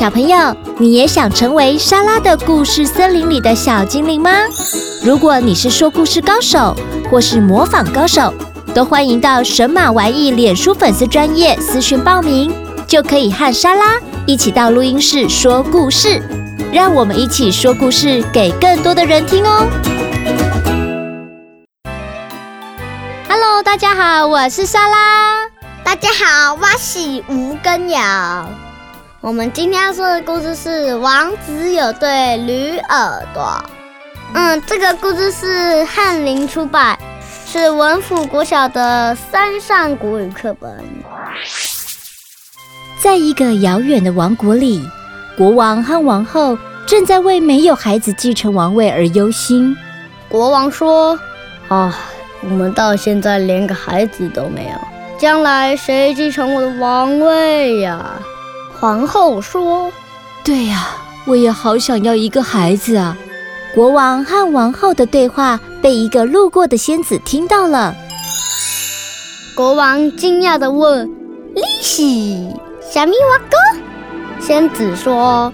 小朋友，你也想成为莎拉的故事森林里的小精灵吗？如果你是说故事高手，或是模仿高手，都欢迎到神马玩意脸书粉丝专业私讯报名，就可以和莎拉一起到录音室说故事，让我们一起说故事给更多的人听哦。Hello，大家好，我是莎拉。大家好，我是吴根瑶。我们今天要说的故事是《王子有对驴耳朵》。嗯，这个故事是翰林出版，是文府国小的三上国语课本。在一个遥远的王国里，国王和王后正在为没有孩子继承王位而忧心。国王说：“啊，我们到现在连个孩子都没有，将来谁继承我的王位呀？”皇后说：“对呀，我也好想要一个孩子啊！”国王和王后的对话被一个路过的仙子听到了。国王惊讶地问：“利息小咪娃哥？”仙子说：“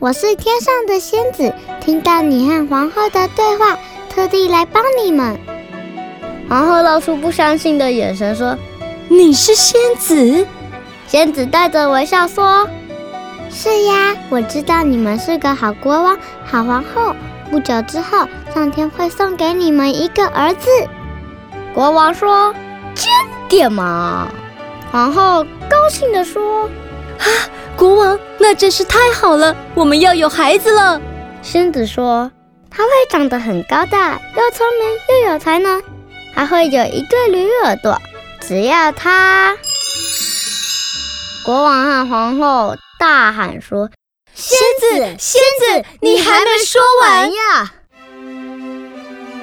我是天上的仙子，听到你和皇后的对话，特地来帮你们。”皇后露出不相信的眼神说：“你是仙子？”仙子带着微笑说：“是呀，我知道你们是个好国王、好皇后。不久之后，上天会送给你们一个儿子。”国王说：“真的吗？”皇后高兴地说：“啊，国王，那真是太好了！我们要有孩子了。”仙子说：“他会长得很高大，又聪明又有才能，还会有一对驴耳朵。只要他……”国王和皇后大喊说：“仙子，仙子，你还没说完呀！”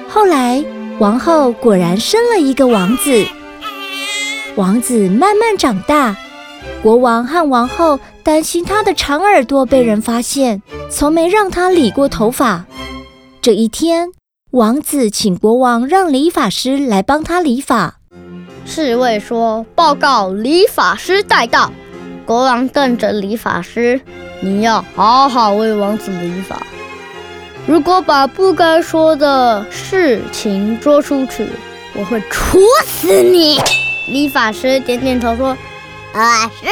后来，王后果然生了一个王子。王子慢慢长大，国王和王后担心他的长耳朵被人发现，从没让他理过头发。这一天，王子请国王让理发师来帮他理发。侍卫说：“报告，理发师带到。”国王瞪着理发师：“你要好好为王子理发，如果把不该说的事情说出去，我会处死你。”理发师点点头说：“啊，是，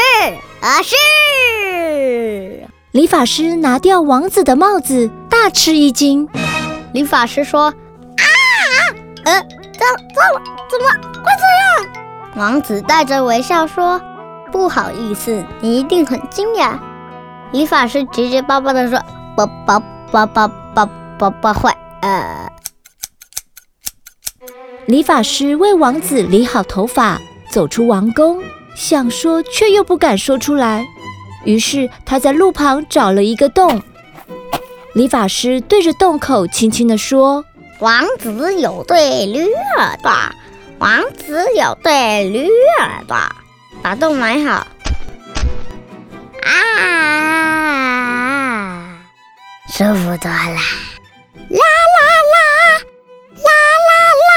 啊是。”理发师拿掉王子的帽子，大吃一惊。理发师说：“啊，呃，怎怎么怎么会这样？”王子带着微笑说。不好意思，你一定很惊讶。理发师结结巴巴地说：“不不不不不不不会。”呃，理发师为王子理好头发，走出王宫，想说却又不敢说出来。于是他在路旁找了一个洞。理发师对着洞口轻轻地说：“王子有对驴耳朵，王子有对驴耳朵。”把洞埋好。啊，舒服多了。啦啦啦，啦啦啦，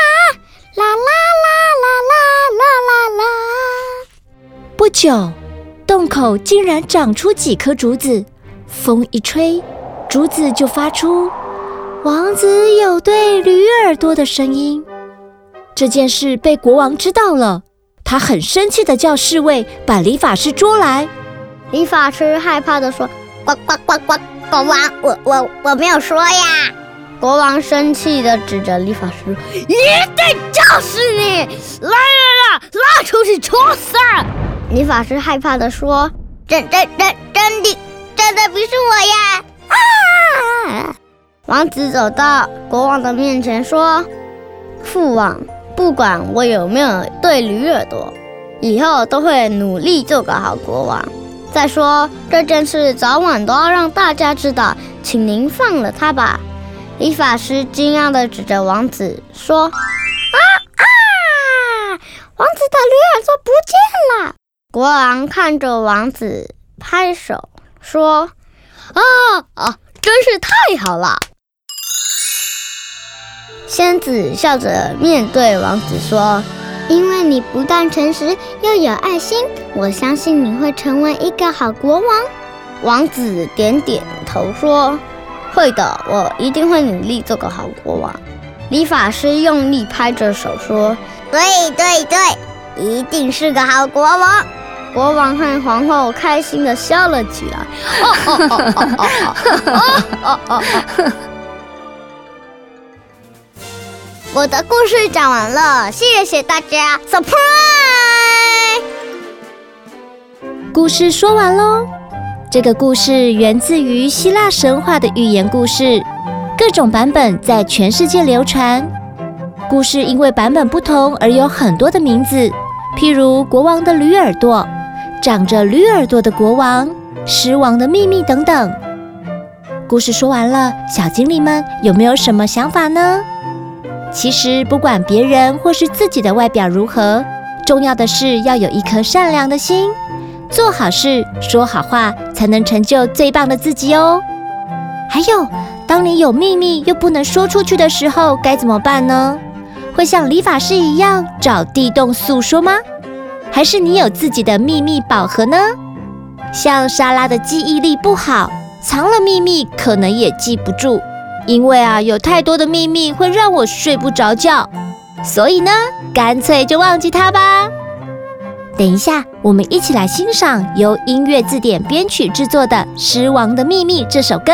啦啦啦啦啦啦啦啦。不久，洞口竟然长出几颗竹子，风一吹，竹子就发出“王子有对驴耳朵”的声音。这件事被国王知道了。他很生气的叫侍卫把理发师捉来。理发师害怕的说：“呱呱呱呱，国王，我我我没有说呀。”国王生气的指着理发师：“一定就是你！来人啊，拉出去处死！”理发师害怕的说：“真真真真的真的不是我呀！”啊！王子走到国王的面前说：“父王。”不管我有没有对驴耳朵，以后都会努力做个好国王。再说这件事早晚都要让大家知道，请您放了他吧。理发师惊讶地指着王子说：“啊啊！王子的驴耳朵不见了。国王看着王子，拍手说：“啊啊，真是太好了！”仙子笑着面对王子说：“因为你不但诚实又有爱心，我相信你会成为一个好国王。”王子点点头说：“会的，我一定会努力做个好国王。”理发师用力拍着手说：“对对对，一定是个好国王。”国王和皇后开心地笑了起来。哦哦哦哦哦哦哦哦哦！我的故事讲完了，谢谢大家。Surprise！故事说完喽。这个故事源自于希腊神话的寓言故事，各种版本在全世界流传。故事因为版本不同而有很多的名字，譬如国王的驴耳朵、长着驴耳朵的国王、狮王的秘密等等。故事说完了，小精灵们有没有什么想法呢？其实，不管别人或是自己的外表如何，重要的是要有一颗善良的心，做好事、说好话，才能成就最棒的自己哦。还有，当你有秘密又不能说出去的时候，该怎么办呢？会像理发师一样找地洞诉说吗？还是你有自己的秘密宝盒呢？像莎拉的记忆力不好，藏了秘密可能也记不住。因为啊，有太多的秘密会让我睡不着觉，所以呢，干脆就忘记它吧。等一下，我们一起来欣赏由音乐字典编曲制作的《狮王的秘密》这首歌。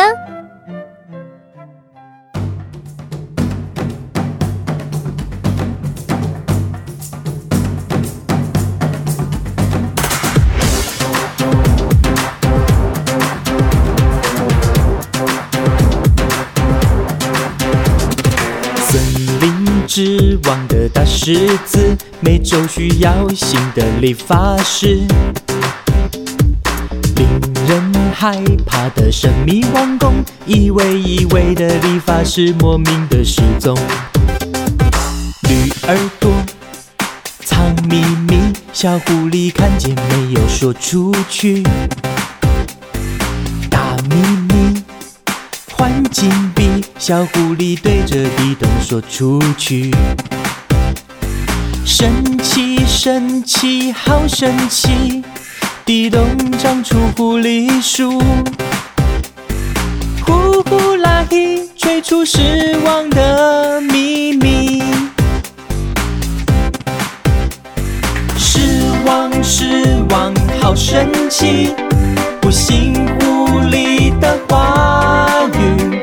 光的大狮子，每周需要新的理发师。令人害怕的神秘王宫，一位一位的理发师莫名的失踪。驴耳朵藏秘密，小狐狸看见没有说出去。大秘密换金币。小狐狸对着地洞说出去：“神奇，神奇，好神奇！地洞长出狐狸树，呼呼啦嘿，吹出失望的秘密。失望失望，好神奇！不信狐狸的话语。”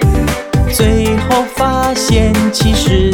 最后发现，其实